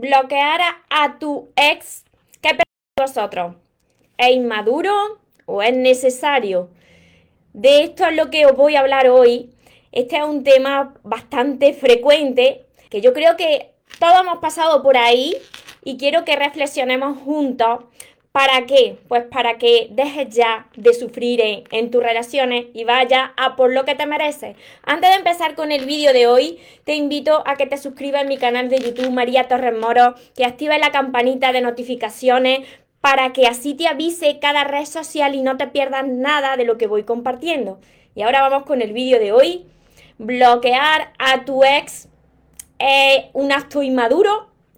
bloquear a, tu ex, ¿qué pensáis vosotros? ¿Es inmaduro o es necesario? De esto es lo que os voy a hablar hoy. Este es un tema bastante frecuente que yo creo que todos hemos pasado por ahí y quiero que reflexionemos juntos ¿Para qué? Pues para que dejes ya de sufrir en, tus relaciones y vaya a por lo que te mereces. Antes de empezar con el vídeo de hoy, te invito a que te suscribas a mi canal de YouTube María Torres Moro, que actives la campanita de notificaciones para que así te avise cada red social y no te pierdas nada de lo que voy compartiendo. Y ahora vamos con el vídeo de hoy. ¿Bloquear a tu ex es un acto inmaduro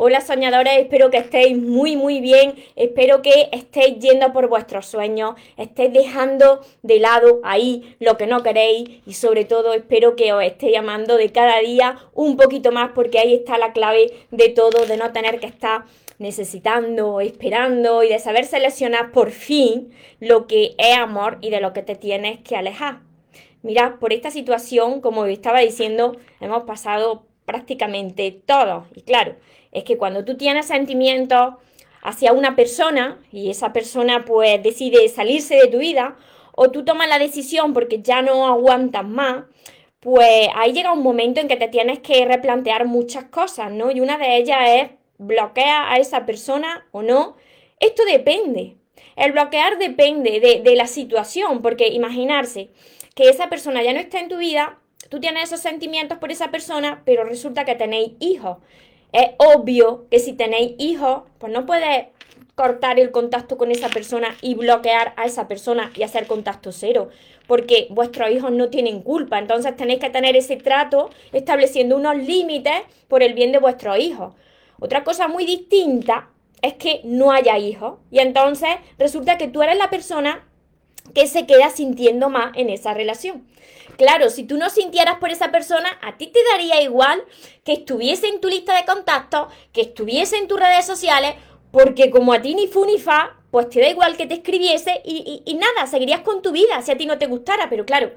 Hola soñadores, espero que estéis muy muy bien, espero que estéis yendo por vuestros sueños, estéis dejando de lado ahí lo que no queréis y sobre todo espero que os estéis llamando de cada día un poquito más porque ahí está la clave de todo, de no tener que estar necesitando, esperando y de saber seleccionar por fin lo que es amor y de lo que te tienes que alejar. Mirad, por esta situación, como estaba diciendo, hemos pasado prácticamente todos. Y claro, es que cuando tú tienes sentimientos hacia una persona y esa persona pues decide salirse de tu vida o tú tomas la decisión porque ya no aguantas más, pues ahí llega un momento en que te tienes que replantear muchas cosas, ¿no? Y una de ellas es bloquea a esa persona o no. Esto depende. El bloquear depende de, de la situación, porque imaginarse que esa persona ya no está en tu vida, tú tienes esos sentimientos por esa persona, pero resulta que tenéis hijos. Es obvio que si tenéis hijos, pues no puedes cortar el contacto con esa persona y bloquear a esa persona y hacer contacto cero, porque vuestros hijos no tienen culpa, entonces tenéis que tener ese trato estableciendo unos límites por el bien de vuestros hijos. Otra cosa muy distinta es que no haya hijos y entonces resulta que tú eres la persona que se queda sintiendo más en esa relación. Claro, si tú no sintieras por esa persona, a ti te daría igual que estuviese en tu lista de contactos, que estuviese en tus redes sociales, porque como a ti ni fu ni fa, pues te da igual que te escribiese y, nada, seguirías con tu vida si a ti no te gustara. Pero claro,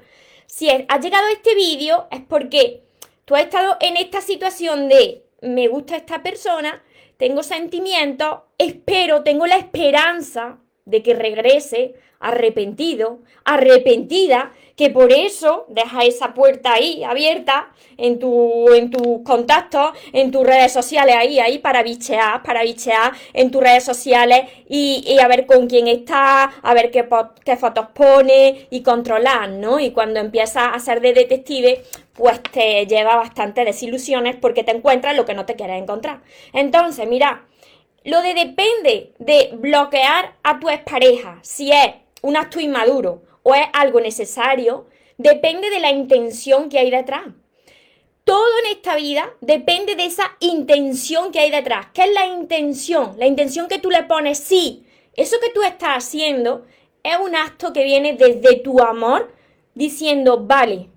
si has llegado a este vídeo es porque tú has estado en esta situación de me gusta esta persona, tengo sentimientos, espero, tengo la esperanza de que regrese arrepentido, arrepentida, que por eso deja esa puerta ahí abierta en tu en tus contactos, en tus redes sociales ahí, ahí para bichear, para bichear en tus redes sociales y, a ver con quién está, a ver qué, qué fotos pone y controlar, ¿no? Y cuando empiezas a ser de detective, pues te lleva bastante desilusiones porque te encuentras lo que no te quieres encontrar. Entonces, mira, lo de depende de bloquear a tu expareja, si es un acto inmaduro o es algo necesario, depende de la intención que hay detrás. Todo en esta vida depende de esa intención que hay detrás. ¿Qué es la intención? La intención que tú le pones, sí, eso que tú estás haciendo es un acto que viene desde tu amor diciendo, vale,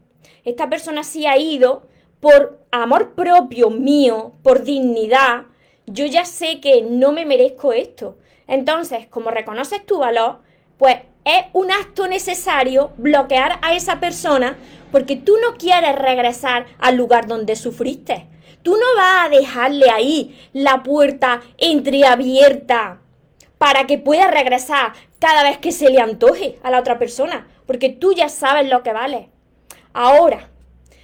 esta persona sí ha ido por amor propio mío, por dignidad, yo ya sé que no me merezco esto. Entonces, como reconoces tu valor, pues es un acto necesario bloquear a esa persona porque tú no quieres regresar al lugar donde sufriste. Tú no vas a dejarle ahí la puerta entreabierta para que pueda regresar cada vez que se le antoje a la otra persona, porque tú ya sabes lo que vale. Ahora,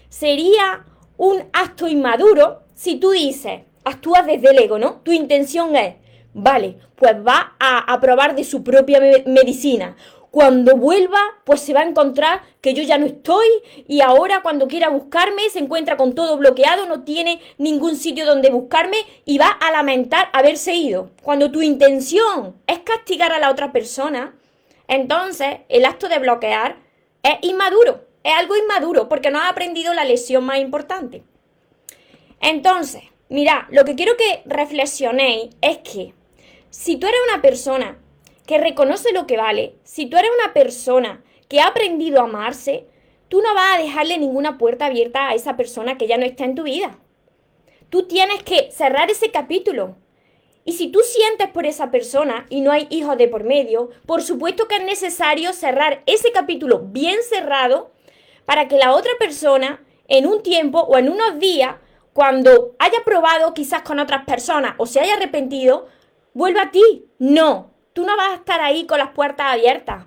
sería un acto inmaduro si tú dices, actúas desde el ego, ¿no? Tu intención es, vale, pues va a, probar de su propia medicina. Cuando vuelva, pues se va a encontrar que yo ya no estoy y ahora cuando quiera buscarme se encuentra con todo bloqueado, no tiene ningún sitio donde buscarme y va a lamentar haberse ido. Cuando tu intención es castigar a la otra persona, entonces el acto de bloquear es inmaduro, es algo inmaduro porque no has aprendido la lección más importante. Entonces, Mira, lo que quiero que reflexionéis es que si tú eres una persona que reconoce lo que vale, si tú eres una persona que ha aprendido a amarse, tú no vas a dejarle ninguna puerta abierta a esa persona que ya no está en tu vida. Tú tienes que cerrar ese capítulo. Y si tú sientes por esa persona y no hay hijos de por medio, por supuesto que es necesario cerrar ese capítulo bien cerrado para que la otra persona en un tiempo o en unos días cuando haya probado quizás con otras personas o se haya arrepentido, vuelva a ti. No, tú no vas a estar ahí con las puertas abiertas.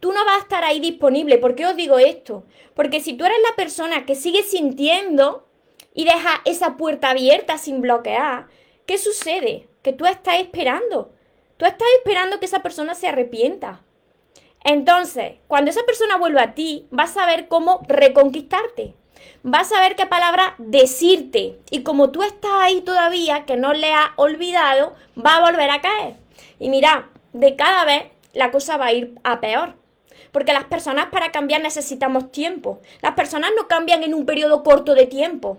Tú no vas a estar ahí disponible. ¿Por qué os digo esto? Porque si tú eres la persona que sigue sintiendo y deja esa puerta abierta sin bloquear, ¿qué sucede? Que tú estás esperando. Tú estás esperando que esa persona se arrepienta. Entonces, cuando esa persona vuelva a ti, vas a ver cómo reconquistarte vas a ver qué palabra decirte. Y como tú estás ahí todavía, que no le has olvidado, va a volver a caer. Y mira, de cada vez la cosa va a ir a peor. Porque las personas para cambiar necesitamos tiempo. Las personas no cambian en un periodo corto de tiempo.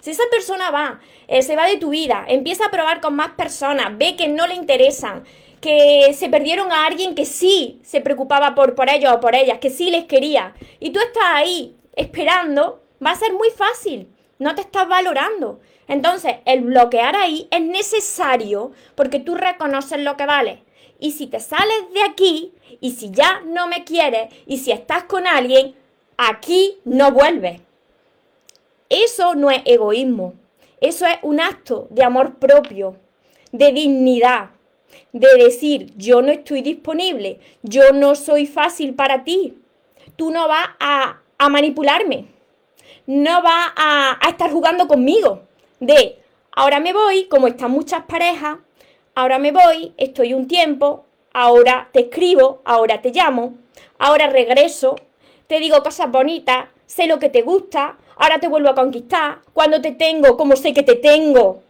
Si esa persona va, eh, se va de tu vida, empieza a probar con más personas, ve que no le interesan, que se perdieron a alguien que sí se preocupaba por, por ellos o por ellas, que sí les quería, y tú estás ahí esperando, va a ser muy fácil. No te estás valorando. Entonces, el bloquear ahí es necesario porque tú reconoces lo que vale. Y si te sales de aquí, y si ya no me quieres, y si estás con alguien, aquí no vuelves. Eso no es egoísmo. Eso es un acto de amor propio, de dignidad, de decir, yo no estoy disponible, yo no soy fácil para ti, tú no vas a, a manipularme no va a, estar jugando conmigo. De, ahora me voy, como están muchas parejas, ahora me voy, estoy un tiempo, ahora te escribo, ahora te llamo, ahora regreso, te digo cosas bonitas, sé lo que te gusta, ahora te vuelvo a conquistar, cuando te tengo, como sé que te tengo,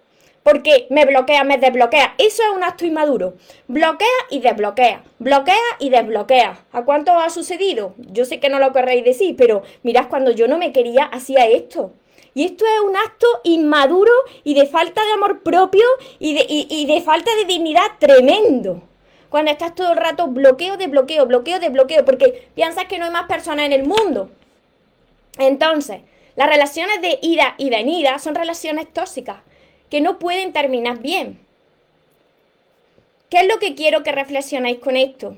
porque me bloquea, me desbloquea. Eso es un acto inmaduro. Bloquea y desbloquea. Bloquea y desbloquea. ¿A cuánto ha sucedido? Yo sé que no lo querréis decir, pero mirad, cuando yo no me quería, hacía esto. Y esto es un acto inmaduro y de falta de amor propio y de, falta de dignidad tremendo. Cuando estás todo el rato bloqueo de bloqueo, bloqueo de bloqueo, porque piensas que no hay más personas en el mundo. Entonces, las relaciones de ida y venida son relaciones tóxicas que no pueden terminar bien. ¿Qué es lo que quiero que reflexionéis con esto?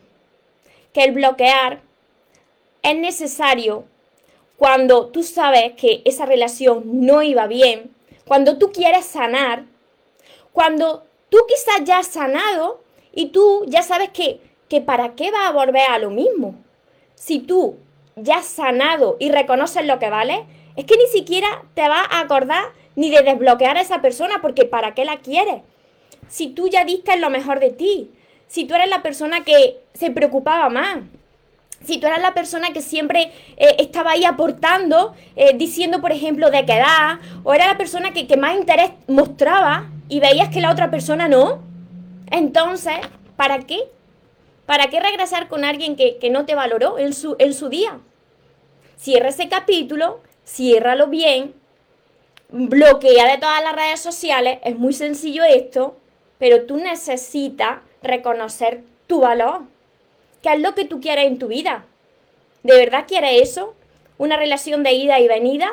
Que el bloquear es necesario cuando tú sabes que esa relación no iba bien, cuando tú quieres sanar, cuando tú quizás ya has sanado y tú ya sabes que, que para qué va a volver a lo mismo. Si tú ya has sanado y reconoces lo que vale, es que ni siquiera te vas a acordar ni de desbloquear a esa persona, porque ¿para qué la quieres? Si tú ya diste lo mejor de ti, si tú eres la persona que se preocupaba más, si tú eras la persona que siempre eh, estaba ahí aportando, eh, diciendo, por ejemplo, de qué edad, o era la persona que, más interés mostraba y veías que la otra persona no, entonces, ¿para qué? ¿Para qué regresar con alguien que, que no te valoró en su, en su día? Cierra ese capítulo, ciérralo bien bloquea de todas las redes sociales, es muy sencillo esto, pero tú necesitas reconocer tu valor. ¿Qué es lo que tú quieres en tu vida? ¿De verdad quieres eso? ¿Una relación de ida y venida?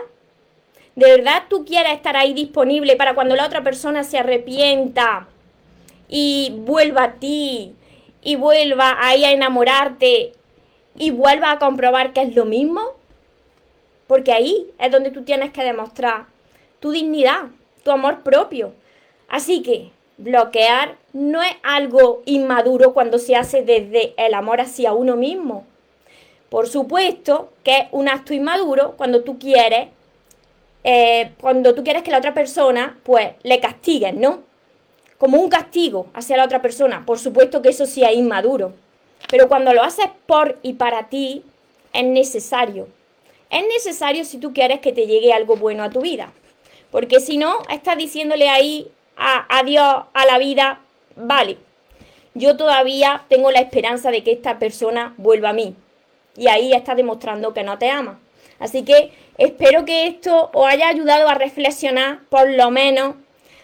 ¿De verdad tú quieres estar ahí disponible para cuando la otra persona se arrepienta y vuelva a ti y vuelva ahí a enamorarte y vuelva a comprobar que es lo mismo? Porque ahí es donde tú tienes que demostrar tu dignidad, tu amor propio. Así que bloquear no es algo inmaduro cuando se hace desde el amor hacia uno mismo. Por supuesto que es un acto inmaduro cuando tú quieres, eh, cuando tú quieres que la otra persona, pues, le castigues, ¿no? Como un castigo hacia la otra persona. Por supuesto que eso sí es inmaduro. Pero cuando lo haces por y para ti, es necesario. Es necesario si tú quieres que te llegue algo bueno a tu vida. Porque si no, estás diciéndole ahí a, adiós a la vida, vale, yo todavía tengo la esperanza de que esta persona vuelva a mí. Y ahí estás demostrando que no te ama. Así que espero que esto os haya ayudado a reflexionar, por lo menos,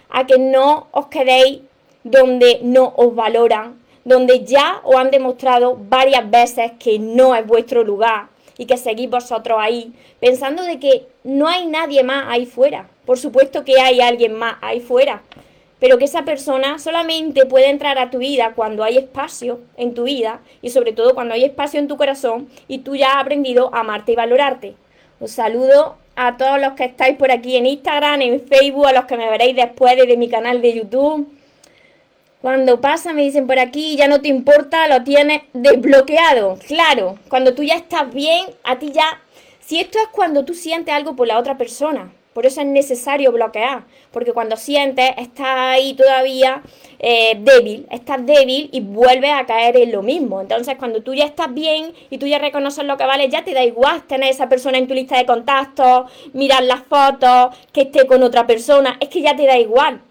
a que no os quedéis donde no os valoran, donde ya os han demostrado varias veces que no es vuestro lugar y que seguís vosotros ahí, pensando de que no hay nadie más ahí fuera. Por supuesto que hay alguien más ahí fuera, pero que esa persona solamente puede entrar a tu vida cuando hay espacio en tu vida y sobre todo cuando hay espacio en tu corazón y tú ya has aprendido a amarte y valorarte. Os saludo a todos los que estáis por aquí en Instagram, en Facebook, a los que me veréis después de mi canal de YouTube. Cuando pasa, me dicen por aquí, ya no te importa, lo tienes desbloqueado. Claro, cuando tú ya estás bien, a ti ya... Si esto es cuando tú sientes algo por la otra persona, por eso es necesario bloquear, porque cuando sientes, estás ahí todavía eh, débil, estás débil y vuelves a caer en lo mismo. Entonces, cuando tú ya estás bien y tú ya reconoces lo que vale, ya te da igual tener esa persona en tu lista de contactos, mirar las fotos, que esté con otra persona, es que ya te da igual.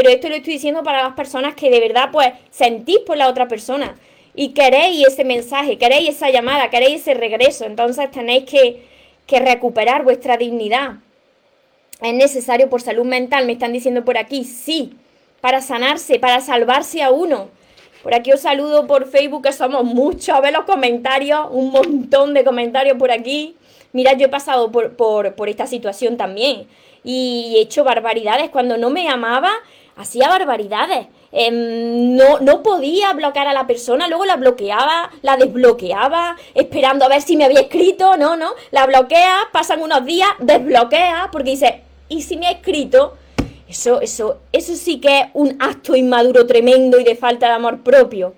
Pero esto lo estoy diciendo para las personas que de verdad, pues, sentís por la otra persona y queréis ese mensaje, queréis esa llamada, queréis ese regreso. Entonces, tenéis que, que recuperar vuestra dignidad es necesario por salud mental, me están diciendo por aquí, sí, para sanarse, para salvarse a uno. Por aquí os saludo por Facebook, que somos muchos, a ver los comentarios, un montón de comentarios por aquí. Mira, yo he pasado por, por, esta situación también y he hecho barbaridades. Cuando no me amaba, hacía barbaridades. Em, no, no podía bloquear a la persona, luego la bloqueaba, la desbloqueaba, esperando a ver si me había escrito, no, no, la bloquea, pasan unos días, desbloquea, porque dice, y si me ha escrito, eso, eso, eso sí que es un acto inmaduro tremendo y de falta de amor propio.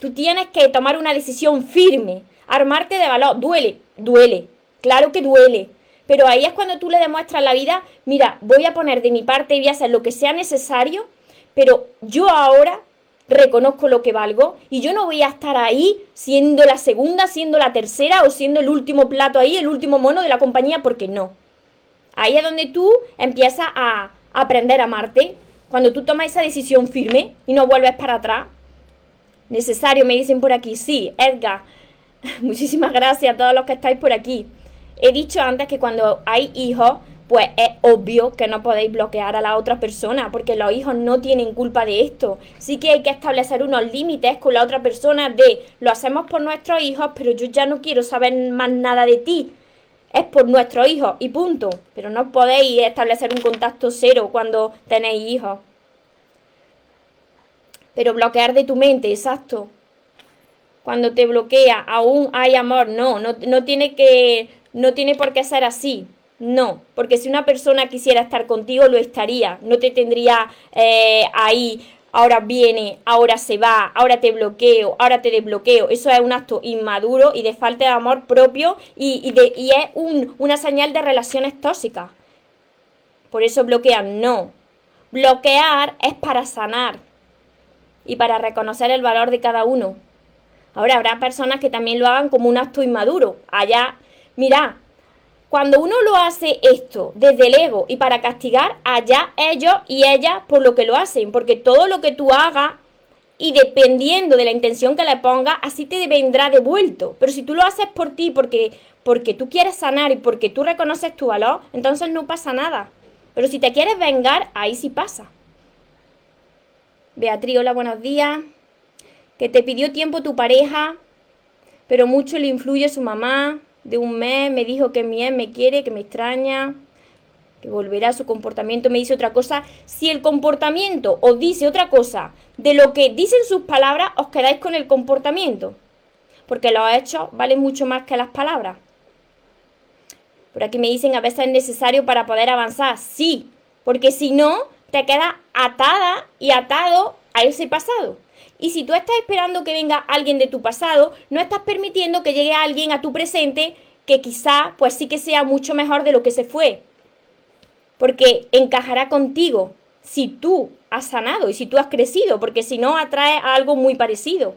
Tú tienes que tomar una decisión firme, armarte de valor. Duele, duele, claro que duele. Pero ahí es cuando tú le demuestras la vida, mira, voy a poner de mi parte y voy a hacer lo que sea necesario, pero yo ahora reconozco lo que valgo y yo no voy a estar ahí siendo la segunda, siendo la tercera o siendo el último plato ahí, el último mono de la compañía, porque no. Ahí es donde tú empiezas a aprender a amarte. Cuando tú tomas esa decisión firme y no vuelves para atrás. Necesario, me dicen por aquí. Sí, Edgar. Muchísimas gracias a todos los que estáis por aquí. He dicho antes que cuando hay hijos, pues es obvio que no podéis bloquear a la otra persona, porque los hijos no tienen culpa de esto. Sí que hay que establecer unos límites con la otra persona de lo hacemos por nuestros hijos, pero yo ya no quiero saber más nada de ti es por nuestro hijo y punto. Pero no podéis establecer un contacto cero cuando tenéis hijos. Pero bloquear de tu mente, exacto. Cuando te bloquea, aún hay amor. No, no, tiene que, no tiene por qué ser así. No, porque si una persona quisiera estar contigo, lo estaría. No te tendría eh, ahí ahora viene, ahora se va, ahora te bloqueo, ahora te desbloqueo. Eso es un acto inmaduro y de falta de amor propio y, y es una señal de relaciones tóxicas. Por eso bloquean, no. Bloquear es para sanar y para reconocer el valor de cada uno. Ahora habrá personas que también lo hagan como un acto inmaduro. Allá, mira, cuando uno lo hace esto desde el ego y para castigar, allá ellos y ellas por lo que lo hacen, porque todo lo que tú hagas y dependiendo de la intención que le pongas, así te vendrá devuelto. Pero si tú lo haces por ti, porque, porque tú quieres sanar y porque tú reconoces tu valor, entonces no pasa nada. Pero si te quieres vengar, ahí sí pasa. Beatriz, hola, buenos días. Que te pidió tiempo tu pareja, pero mucho le influye su mamá de un mes, me dijo que mi me quiere, que me extraña, que volverá a su comportamiento, me dice otra cosa. Si el comportamiento os dice otra cosa de lo que dicen sus palabras, os quedáis con el comportamiento. Porque los hechos valen mucho más que las palabras. Por aquí me dicen a veces es necesario para poder avanzar. Sí, porque si no, te quedas atada y atado a ese pasado. Y si tú estás esperando que venga alguien de tu pasado, no estás permitiendo que llegue alguien a tu presente que quizá pues sí que sea mucho mejor de lo que se fue. Porque encajará contigo si tú has sanado y si tú has crecido, porque si no atrae a algo muy parecido.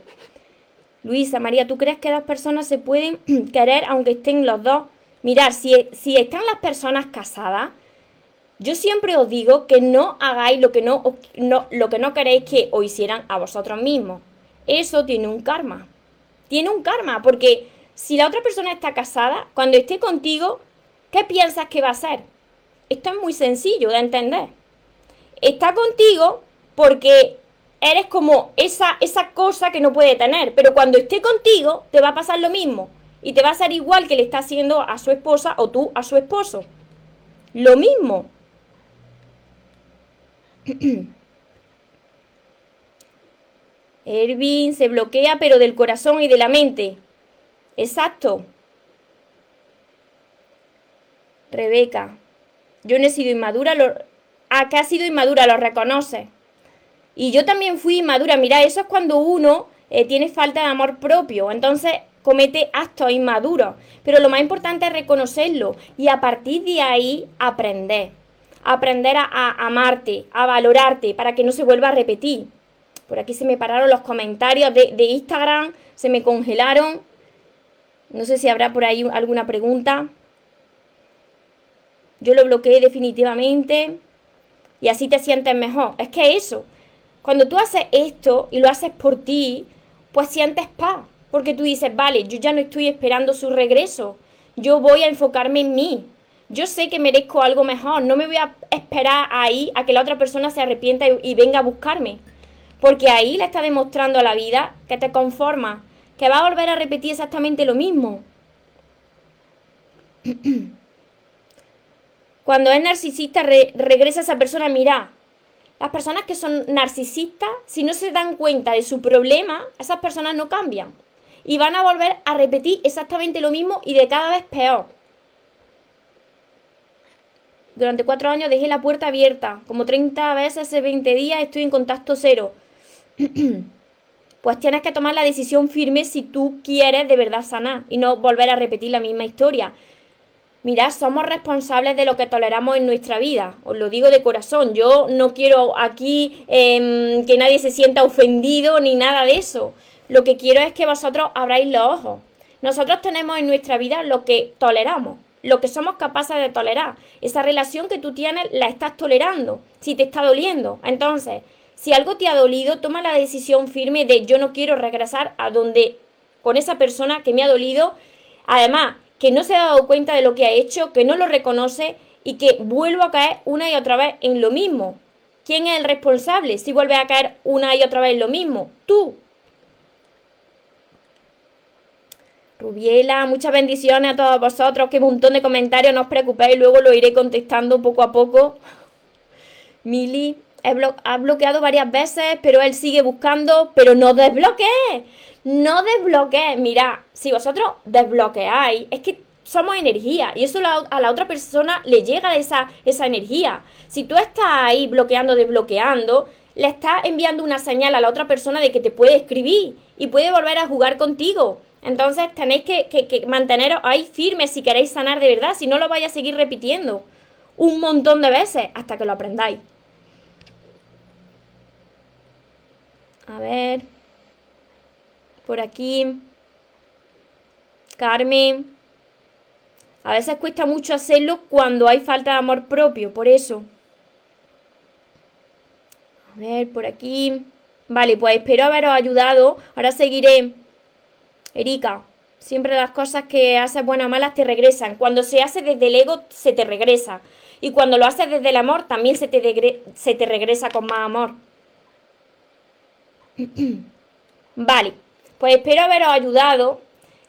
Luisa, María, ¿tú crees que dos personas se pueden querer aunque estén los dos? Mirar, si, si están las personas casadas, yo siempre os digo que no hagáis lo que no, lo que no queréis que os hicieran a vosotros mismos. Eso tiene un karma. Tiene un karma, porque si la otra persona está casada, cuando esté contigo, ¿qué piensas que va a hacer? Esto es muy sencillo de entender. está contigo porque eres como esa, esa cosa que no puede tener, pero cuando esté contigo te va a pasar lo mismo y te va a ser igual que le está haciendo a su esposa o tú a su esposo. Lo mismo. Ervin se bloquea, pero del corazón y de la mente. Exacto. Rebeca. Yo no he sido inmadura, lo... Ah, sido inmadura, lo reconoce. Y yo también fui inmadura. Mira, eso es cuando uno eh, tiene falta de amor propio. Entonces comete actos inmaduros. Pero lo más importante es reconocerlo y a partir de ahí aprender. Aprender a amarte, a valorarte, para que no se vuelva a repetir. Por aquí se me pararon los comentarios de, Instagram, se me congelaron. No sé si habrá por ahí alguna pregunta. Yo lo bloqueé definitivamente y así te sientes mejor. Es que eso, cuando tú haces esto y lo haces por ti, pues sientes paz. Porque tú dices, vale, yo ya no estoy esperando su regreso. Yo voy a enfocarme en mí. Yo sé que merezco algo mejor. No me voy a esperar ahí a que la otra persona se arrepienta y venga a buscarme. Porque ahí le está demostrando a la vida que te conforma, que va a volver a repetir exactamente lo mismo. Cuando es narcisista, regresa esa persona, mira, las personas que son narcisistas, si no se dan cuenta de su problema, esas personas no cambian. Y van a volver a repetir exactamente lo mismo y de cada vez peor. Durante cuatro años dejé la puerta abierta, como 30 veces hace 20 días estoy en contacto cero. pues tienes que tomar la decisión firme si tú quieres de verdad sanar y no volver a repetir la misma historia. Mirad, somos responsables de lo que toleramos en nuestra vida. Os lo digo de corazón. Yo no quiero aquí em, que nadie se sienta ofendido ni nada de eso. Lo que quiero es que vosotros abráis los ojos. Nosotros tenemos en nuestra vida lo que toleramos, lo que somos capaces de tolerar. Esa relación que tú tienes la estás tolerando, si te está doliendo. Entonces, si algo te ha dolido, toma la decisión firme de yo no quiero regresar a donde con esa persona que me ha dolido. Además, que no se ha dado cuenta de lo que ha hecho, que no lo reconoce y que vuelvo a caer una y otra vez en lo mismo. ¿Quién es el responsable si vuelve a caer una y otra vez en lo mismo? Tú. Rubiela, muchas bendiciones a todos vosotros. Qué montón de comentarios, no os preocupéis, luego lo iré contestando poco a poco. Mili, ha bloqueado varias veces, pero él sigue buscando, pero no desbloquee. No desbloquee. Mira, si vosotros desbloqueáis, es que somos energía y eso a la otra persona le llega esa, esa energía. Si tú estás ahí bloqueando, desbloqueando, le estás enviando una señal a la otra persona de que te puede escribir y puede volver a jugar contigo. Entonces tenéis que, que manteneros ahí firmes si queréis sanar de verdad, si no lo vais a seguir repitiendo un montón de veces hasta que lo aprendáis. A ver. Por aquí. Carmen. A veces cuesta mucho hacerlo cuando hay falta de amor propio, por eso. A ver, por aquí. Vale, pues espero haberos ayudado. Ahora seguiré. Erika, siempre las cosas que haces buenas o malas te regresan. Cuando se hace desde el ego, se te regresa. Y cuando lo haces desde el amor, también se te, regresa con más amor. vale, pues espero haberos ayudado,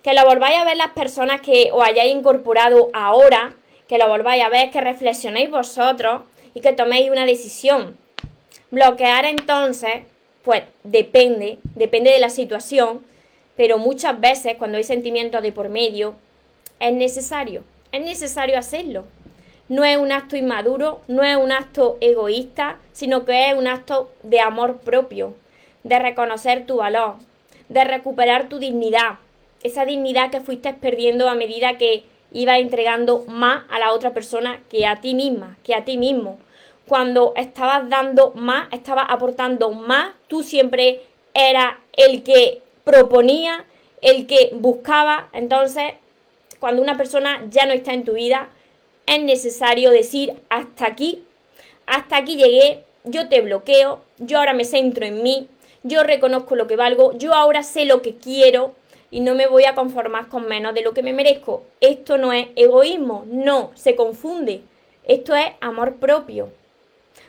que lo volváis a ver las personas que os hayáis incorporado ahora, que lo volváis a ver, que reflexionéis vosotros y que toméis una decisión. Bloquear entonces, pues depende, depende de la situación, pero muchas veces cuando hay sentimientos de por medio, es necesario, es necesario hacerlo. No es un acto inmaduro, no es un acto egoísta, sino que es un acto de amor propio, de reconocer tu valor, de recuperar tu dignidad, esa dignidad que fuiste perdiendo a medida que ibas entregando más a la otra persona que a ti misma, que a ti mismo. Cuando estabas dando más, estabas aportando más, tú siempre eras el que proponía, el que buscaba. Entonces, cuando una persona ya no está en tu vida, es necesario decir hasta aquí, hasta aquí llegué, yo te bloqueo, yo ahora me centro en mí, yo reconozco lo que valgo, yo ahora sé lo que quiero y no me voy a conformar con menos de lo que me merezco. Esto no es egoísmo, no, se confunde. Esto es amor propio.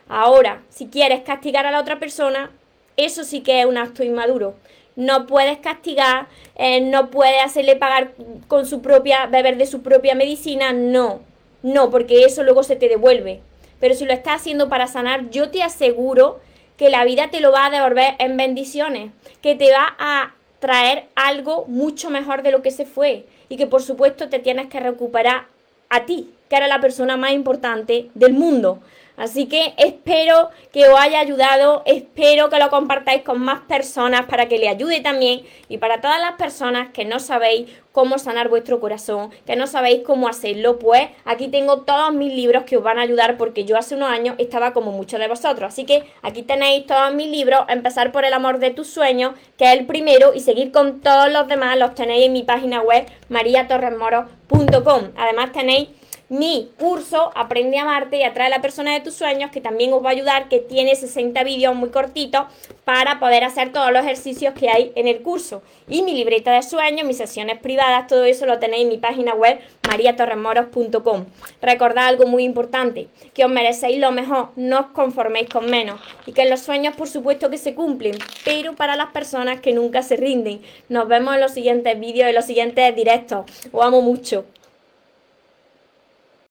Ahora, si quieres castigar a la otra persona, eso sí que es un acto inmaduro. No puedes castigar, eh, no puedes hacerle pagar con su propia, beber de su propia medicina, no, no, porque eso luego se te devuelve. Pero si lo estás haciendo para sanar, yo te aseguro que la vida te lo va a devolver en bendiciones, que te va a traer algo mucho mejor de lo que se fue y que por supuesto te tienes que recuperar a ti, que era la persona más importante del mundo. Así que espero que os haya ayudado, espero que lo compartáis con más personas para que le ayude también y para todas las personas que no sabéis cómo sanar vuestro corazón, que no sabéis cómo hacerlo, pues aquí tengo todos mis libros que os van a ayudar porque yo hace unos años estaba como muchos de vosotros. Así que aquí tenéis todos mis libros, empezar por el amor de tus sueños, que es el primero, y seguir con todos los demás, los tenéis en mi página web mariatorresmoro.com. Además tenéis mi curso Aprende a amarte y atrae a la persona de tus sueños, que también os va a ayudar, que tiene 60 vídeos muy cortitos para poder hacer todos los ejercicios que hay en el curso. Y mi libreta de sueños, mis sesiones privadas, todo eso lo tenéis en mi página web mariatorremoros.com. Recordad algo muy importante, que os merecéis lo mejor, no os conforméis con menos y que los sueños por supuesto que se cumplen, pero para las personas que nunca se rinden. Nos vemos en los siguientes vídeos, en los siguientes directos. Os amo mucho.